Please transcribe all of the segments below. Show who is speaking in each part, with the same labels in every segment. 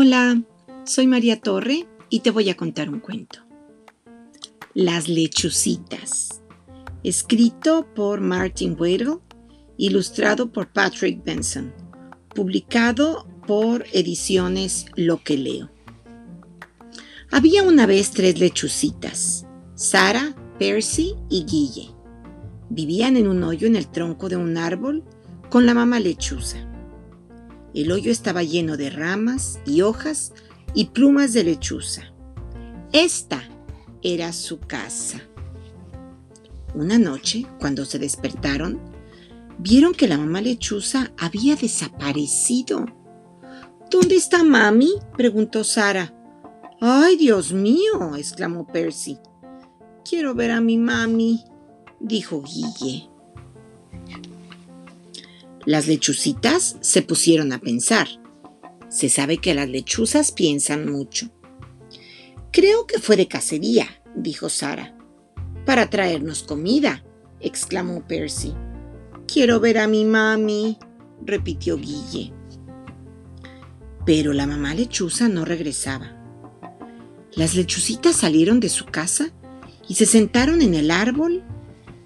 Speaker 1: Hola, soy María Torre y te voy a contar un cuento. Las lechucitas. Escrito por Martin Weddle, ilustrado por Patrick Benson, publicado por Ediciones Lo que leo. Había una vez tres lechucitas, Sara, Percy y Guille. Vivían en un hoyo en el tronco de un árbol con la mamá lechuza. El hoyo estaba lleno de ramas y hojas y plumas de lechuza. Esta era su casa. Una noche, cuando se despertaron, vieron que la mamá lechuza había desaparecido. ¿Dónde está mami? preguntó Sara. ¡Ay, Dios mío! exclamó Percy. Quiero ver a mi mami, dijo Guille. Las lechucitas se pusieron a pensar. Se sabe que las lechuzas piensan mucho. Creo que fue de cacería, dijo Sara. Para traernos comida, exclamó Percy. Quiero ver a mi mami, repitió Guille. Pero la mamá lechuza no regresaba. Las lechucitas salieron de su casa y se sentaron en el árbol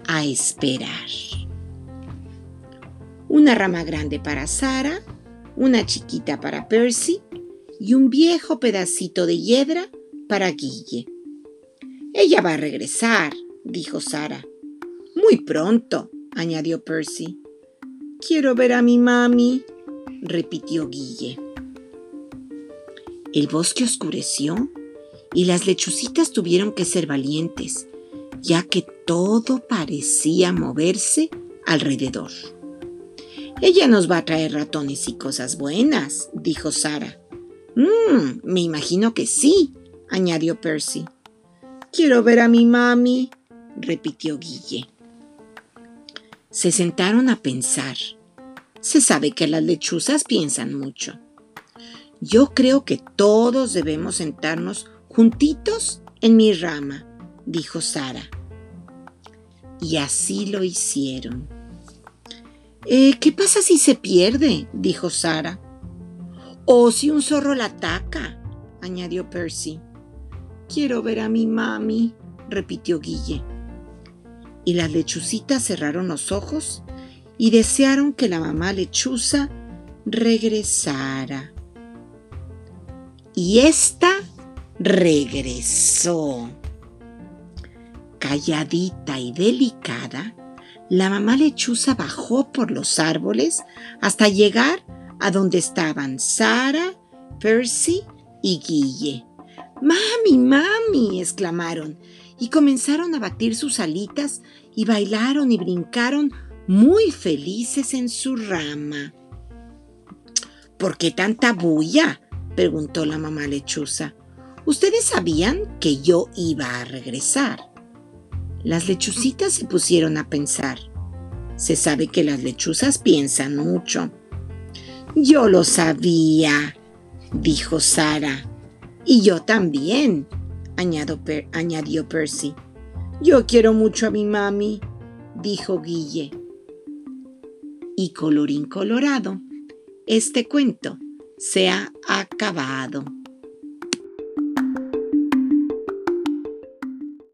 Speaker 1: a esperar una rama grande para Sara, una chiquita para Percy y un viejo pedacito de hiedra para Guille. Ella va a regresar, dijo Sara. Muy pronto, añadió Percy. Quiero ver a mi mami, repitió Guille. El bosque oscureció y las lechucitas tuvieron que ser valientes, ya que todo parecía moverse alrededor. Ella nos va a traer ratones y cosas buenas, dijo Sara. Mmm, me imagino que sí, añadió Percy. Quiero ver a mi mami, repitió Guille. Se sentaron a pensar. Se sabe que las lechuzas piensan mucho. Yo creo que todos debemos sentarnos juntitos en mi rama, dijo Sara. Y así lo hicieron. Eh, ¿Qué pasa si se pierde? dijo Sara. O si un zorro la ataca, añadió Percy. Quiero ver a mi mami, repitió Guille. Y las lechucitas cerraron los ojos y desearon que la mamá lechuza regresara. Y ésta regresó. Calladita y delicada, la mamá lechuza bajó por los árboles hasta llegar a donde estaban Sara, Percy y Guille. ¡Mami, mami! exclamaron y comenzaron a batir sus alitas y bailaron y brincaron muy felices en su rama. ¿Por qué tanta bulla? preguntó la mamá lechuza. Ustedes sabían que yo iba a regresar. Las lechucitas se pusieron a pensar. Se sabe que las lechuzas piensan mucho. Yo lo sabía, dijo Sara. Y yo también, añadió Percy. Yo quiero mucho a mi mami, dijo Guille. Y colorín colorado, este cuento se ha acabado.